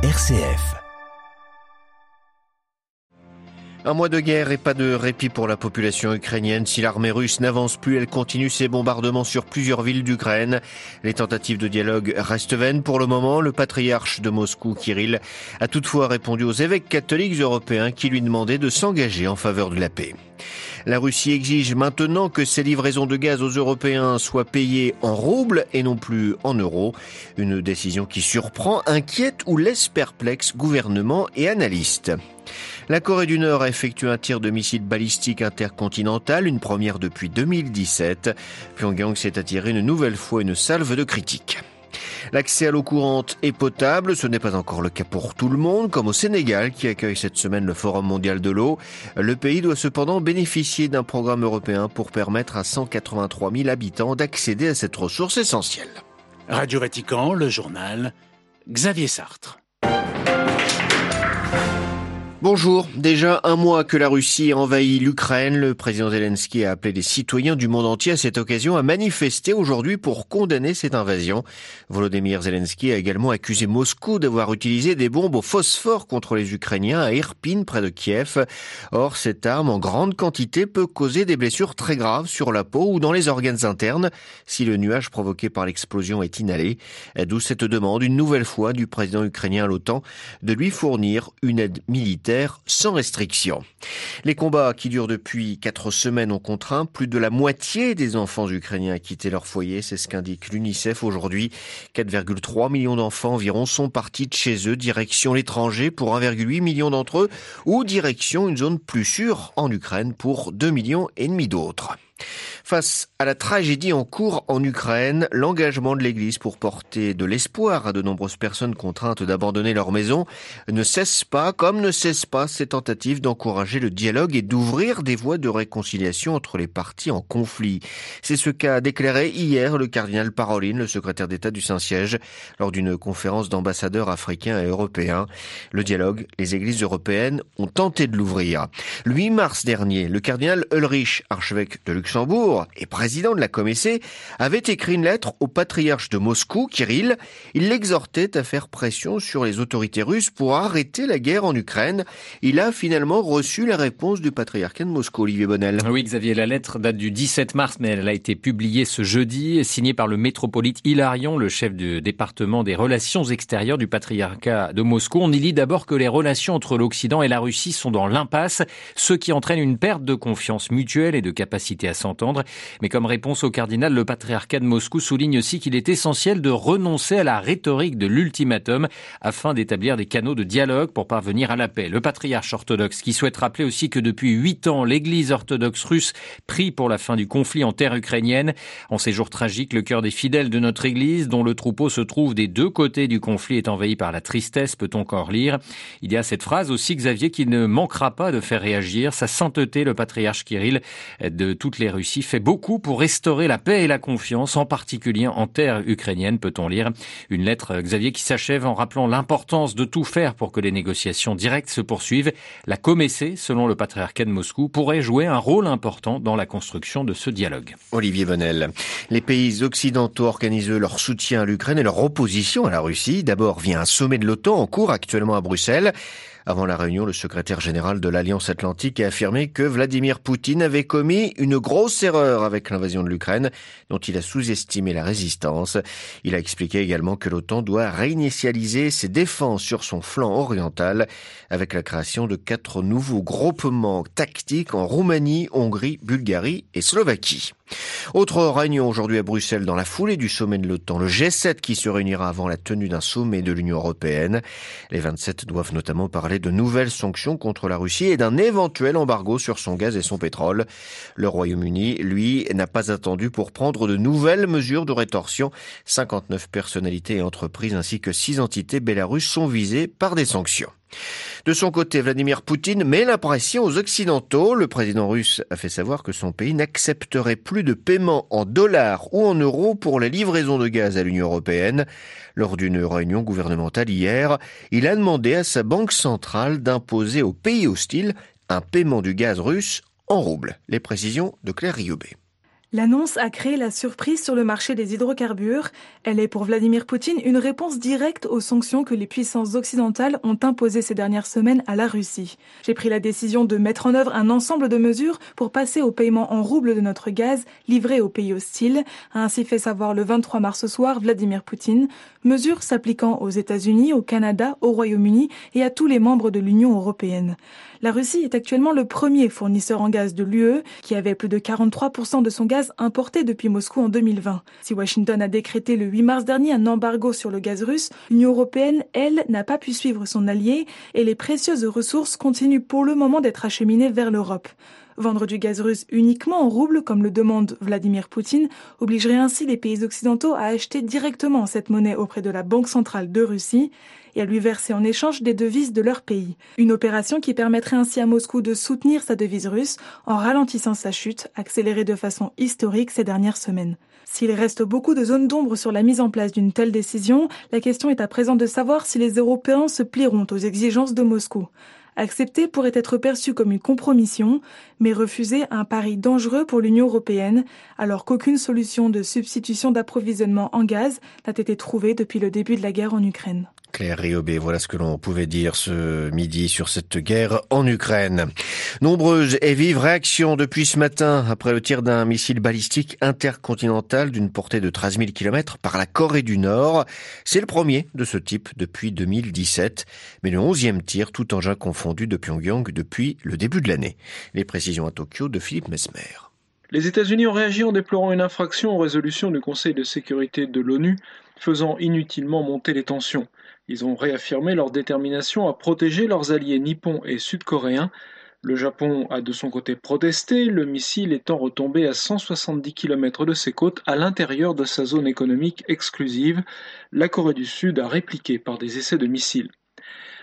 RCF. Un mois de guerre et pas de répit pour la population ukrainienne. Si l'armée russe n'avance plus, elle continue ses bombardements sur plusieurs villes d'Ukraine. Les tentatives de dialogue restent vaines pour le moment. Le patriarche de Moscou, Kirill, a toutefois répondu aux évêques catholiques européens qui lui demandaient de s'engager en faveur de la paix. La Russie exige maintenant que ses livraisons de gaz aux Européens soient payées en roubles et non plus en euros. Une décision qui surprend, inquiète ou laisse perplexe gouvernement et analystes. La Corée du Nord a effectué un tir de missile balistique intercontinental, une première depuis 2017. Pyongyang s'est attiré une nouvelle fois une salve de critiques. L'accès à l'eau courante est potable, ce n'est pas encore le cas pour tout le monde, comme au Sénégal qui accueille cette semaine le Forum mondial de l'eau. Le pays doit cependant bénéficier d'un programme européen pour permettre à 183 000 habitants d'accéder à cette ressource essentielle. Radio Vatican, le journal, Xavier Sartre. Bonjour. Déjà un mois que la Russie a envahi l'Ukraine, le président Zelensky a appelé les citoyens du monde entier à cette occasion à manifester aujourd'hui pour condamner cette invasion. Volodymyr Zelensky a également accusé Moscou d'avoir utilisé des bombes au phosphore contre les Ukrainiens à Irpin près de Kiev. Or, cette arme en grande quantité peut causer des blessures très graves sur la peau ou dans les organes internes si le nuage provoqué par l'explosion est inhalé. D'où cette demande une nouvelle fois du président ukrainien à l'OTAN de lui fournir une aide militaire sans restriction. Les combats qui durent depuis quatre semaines ont contraint plus de la moitié des enfants ukrainiens à quitter leur foyer. C'est ce qu'indique l'UNICEF aujourd'hui. 4,3 millions d'enfants environ sont partis de chez eux direction l'étranger pour 1,8 million d'entre eux ou direction une zone plus sûre en Ukraine pour 2 millions et demi d'autres. Face à la tragédie en cours en Ukraine, l'engagement de l'Église pour porter de l'espoir à de nombreuses personnes contraintes d'abandonner leur maison ne cesse pas, comme ne cesse pas ces tentatives d'encourager le dialogue et d'ouvrir des voies de réconciliation entre les parties en conflit. C'est ce qu'a déclaré hier le cardinal Paroline, le secrétaire d'État du Saint-Siège, lors d'une conférence d'ambassadeurs africains et européens. Le dialogue, les églises européennes ont tenté de l'ouvrir. Le 8 mars dernier, le cardinal Ulrich, archevêque de Luxembourg, Et président de la Comissée, avait écrit une lettre au patriarche de Moscou, Kirill. Il l'exhortait à faire pression sur les autorités russes pour arrêter la guerre en Ukraine. Il a finalement reçu la réponse du patriarcat de Moscou, Olivier Bonnel. Oui, Xavier, la lettre date du 17 mars, mais elle a été publiée ce jeudi, signée par le métropolite Hilarion, le chef du département des relations extérieures du patriarcat de Moscou. On y lit d'abord que les relations entre l'Occident et la Russie sont dans l'impasse, ce qui entraîne une perte de confiance mutuelle et de capacité à s'entendre. Mais comme réponse au cardinal, le patriarcat de Moscou souligne aussi qu'il est essentiel de renoncer à la rhétorique de l'ultimatum afin d'établir des canaux de dialogue pour parvenir à la paix. Le patriarche orthodoxe qui souhaite rappeler aussi que depuis huit ans, l'église orthodoxe russe prie pour la fin du conflit en terre ukrainienne. En ces jours tragiques, le cœur des fidèles de notre église, dont le troupeau se trouve des deux côtés du conflit, est envahi par la tristesse, peut-on encore lire. Il y a cette phrase aussi, Xavier, qui ne manquera pas de faire réagir. Sa sainteté, le patriarche Kirill, de toutes les Russie fait beaucoup pour restaurer la paix et la confiance, en particulier en terre ukrainienne, peut-on lire. Une lettre, Xavier, qui s'achève en rappelant l'importance de tout faire pour que les négociations directes se poursuivent. La Comessée, selon le patriarcat de Moscou, pourrait jouer un rôle important dans la construction de ce dialogue. Olivier Bonnel. Les pays occidentaux organisent leur soutien à l'Ukraine et leur opposition à la Russie. D'abord via un sommet de l'OTAN en cours actuellement à Bruxelles. Avant la réunion, le secrétaire général de l'Alliance Atlantique a affirmé que Vladimir Poutine avait commis une grosse erreur avec l'invasion de l'Ukraine, dont il a sous-estimé la résistance. Il a expliqué également que l'OTAN doit réinitialiser ses défenses sur son flanc oriental avec la création de quatre nouveaux groupements tactiques en Roumanie, Hongrie, Bulgarie et Slovaquie. Autre réunion aujourd'hui à Bruxelles dans la foulée du sommet de l'OTAN, le G7 qui se réunira avant la tenue d'un sommet de l'Union européenne. Les 27 doivent notamment parler de nouvelles sanctions contre la Russie et d'un éventuel embargo sur son gaz et son pétrole. Le Royaume-Uni, lui, n'a pas attendu pour prendre de nouvelles mesures de rétorsion. 59 personnalités et entreprises ainsi que 6 entités bélarusses sont visées par des sanctions. De son côté, Vladimir Poutine met la pression aux Occidentaux. Le président russe a fait savoir que son pays n'accepterait plus de paiement en dollars ou en euros pour la livraison de gaz à l'Union européenne. Lors d'une réunion gouvernementale hier, il a demandé à sa banque centrale d'imposer aux pays hostiles un paiement du gaz russe en roubles. Les précisions de Claire Riobé. L'annonce a créé la surprise sur le marché des hydrocarbures. Elle est pour Vladimir Poutine une réponse directe aux sanctions que les puissances occidentales ont imposées ces dernières semaines à la Russie. J'ai pris la décision de mettre en œuvre un ensemble de mesures pour passer au paiement en roubles de notre gaz livré aux pays hostiles, a ainsi fait savoir le 23 mars soir Vladimir Poutine, mesures s'appliquant aux États-Unis, au Canada, au Royaume-Uni et à tous les membres de l'Union européenne. La Russie est actuellement le premier fournisseur en gaz de l'UE, qui avait plus de 43% de son gaz importé depuis Moscou en 2020. Si Washington a décrété le 8 mars dernier un embargo sur le gaz russe, l'Union européenne, elle, n'a pas pu suivre son allié et les précieuses ressources continuent pour le moment d'être acheminées vers l'Europe. Vendre du gaz russe uniquement en roubles, comme le demande Vladimir Poutine, obligerait ainsi les pays occidentaux à acheter directement cette monnaie auprès de la Banque centrale de Russie et à lui verser en échange des devises de leur pays. Une opération qui permettrait ainsi à Moscou de soutenir sa devise russe en ralentissant sa chute, accélérée de façon historique ces dernières semaines. S'il reste beaucoup de zones d'ombre sur la mise en place d'une telle décision, la question est à présent de savoir si les Européens se plieront aux exigences de Moscou. Accepter pourrait être perçu comme une compromission, mais refuser un pari dangereux pour l'Union européenne, alors qu'aucune solution de substitution d'approvisionnement en gaz n'a été trouvée depuis le début de la guerre en Ukraine. Claire Riobé, voilà ce que l'on pouvait dire ce midi sur cette guerre en Ukraine. Nombreuses et vives réactions depuis ce matin après le tir d'un missile balistique intercontinental d'une portée de 13 000 km par la Corée du Nord. C'est le premier de ce type depuis 2017, mais le onzième tir tout engin confondu de Pyongyang depuis le début de l'année. Les précisions à Tokyo de Philippe Mesmer. Les États-Unis ont réagi en déplorant une infraction aux résolutions du Conseil de sécurité de l'ONU, faisant inutilement monter les tensions. Ils ont réaffirmé leur détermination à protéger leurs alliés nippons et sud-coréens. Le Japon a de son côté protesté, le missile étant retombé à 170 km de ses côtes à l'intérieur de sa zone économique exclusive. La Corée du Sud a répliqué par des essais de missiles.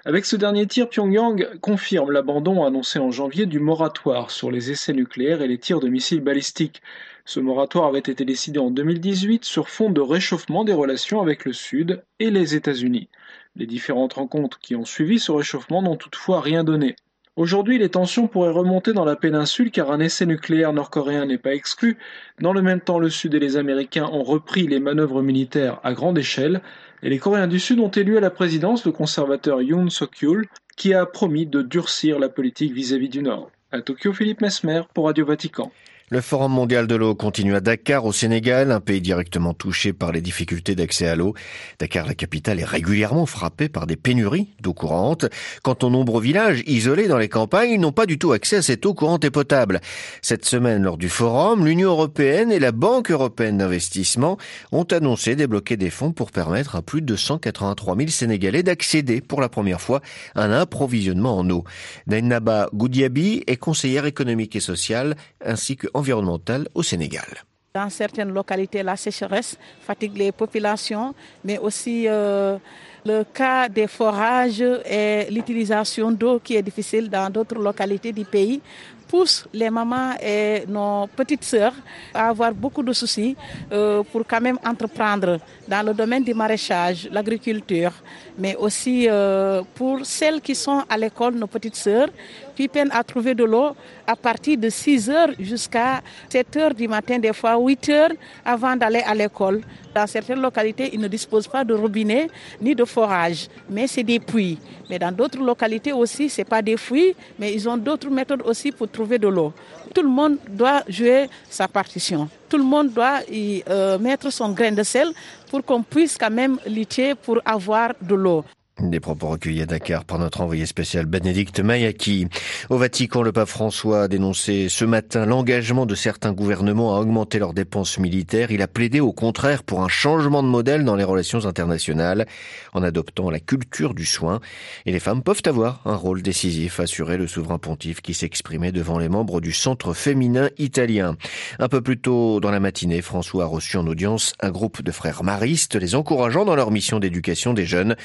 Avec ce dernier tir, Pyongyang confirme l'abandon annoncé en janvier du moratoire sur les essais nucléaires et les tirs de missiles balistiques. Ce moratoire avait été décidé en 2018 sur fond de réchauffement des relations avec le Sud et les États-Unis. Les différentes rencontres qui ont suivi ce réchauffement n'ont toutefois rien donné. Aujourd'hui, les tensions pourraient remonter dans la péninsule car un essai nucléaire nord-coréen n'est pas exclu. Dans le même temps, le Sud et les Américains ont repris les manœuvres militaires à grande échelle et les Coréens du Sud ont élu à la présidence le conservateur Yoon Suk-yeol qui a promis de durcir la politique vis-à-vis -vis du Nord. À Tokyo, Philippe Mesmer pour Radio Vatican. Le Forum mondial de l'eau continue à Dakar, au Sénégal, un pays directement touché par les difficultés d'accès à l'eau. Dakar, la capitale, est régulièrement frappée par des pénuries d'eau courante. Quant aux nombreux villages isolés dans les campagnes, ils n'ont pas du tout accès à cette eau courante et potable. Cette semaine, lors du Forum, l'Union européenne et la Banque européenne d'investissement ont annoncé débloquer des fonds pour permettre à plus de 183 000 Sénégalais d'accéder pour la première fois à un approvisionnement en eau. Nainaba Goudiabi est conseillère économique et sociale ainsi que environnementale au Sénégal. Dans certaines localités, la sécheresse fatigue les populations, mais aussi euh, le cas des forages et l'utilisation d'eau qui est difficile dans d'autres localités du pays pousse les mamans et nos petites sœurs à avoir beaucoup de soucis euh, pour quand même entreprendre dans le domaine du maraîchage, l'agriculture, mais aussi euh, pour celles qui sont à l'école, nos petites sœurs, qui peinent à trouver de l'eau à partir de 6 heures jusqu'à 7 heures du matin, des fois 8 heures avant d'aller à l'école. Dans certaines localités, ils ne disposent pas de robinet ni de forage, mais c'est des puits. Mais dans d'autres localités aussi, ce n'est pas des puits, mais ils ont d'autres méthodes aussi pour trouver de l'eau. Tout le monde doit jouer sa partition. Tout le monde doit y euh, mettre son grain de sel pour qu'on puisse quand même lutter pour avoir de l'eau. Des propos recueillis à Dakar par notre envoyé spécial Bénédicte Mayaki. Au Vatican, le pape François a dénoncé ce matin l'engagement de certains gouvernements à augmenter leurs dépenses militaires. Il a plaidé au contraire pour un changement de modèle dans les relations internationales en adoptant la culture du soin. Et les femmes peuvent avoir un rôle décisif, assurait le souverain pontife qui s'exprimait devant les membres du centre féminin italien. Un peu plus tôt dans la matinée, François a reçu en audience un groupe de frères maristes, les encourageant dans leur mission d'éducation des jeunes.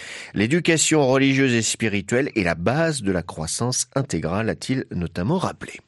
L'éducation religieuse et spirituelle est la base de la croissance intégrale, a-t-il notamment rappelé.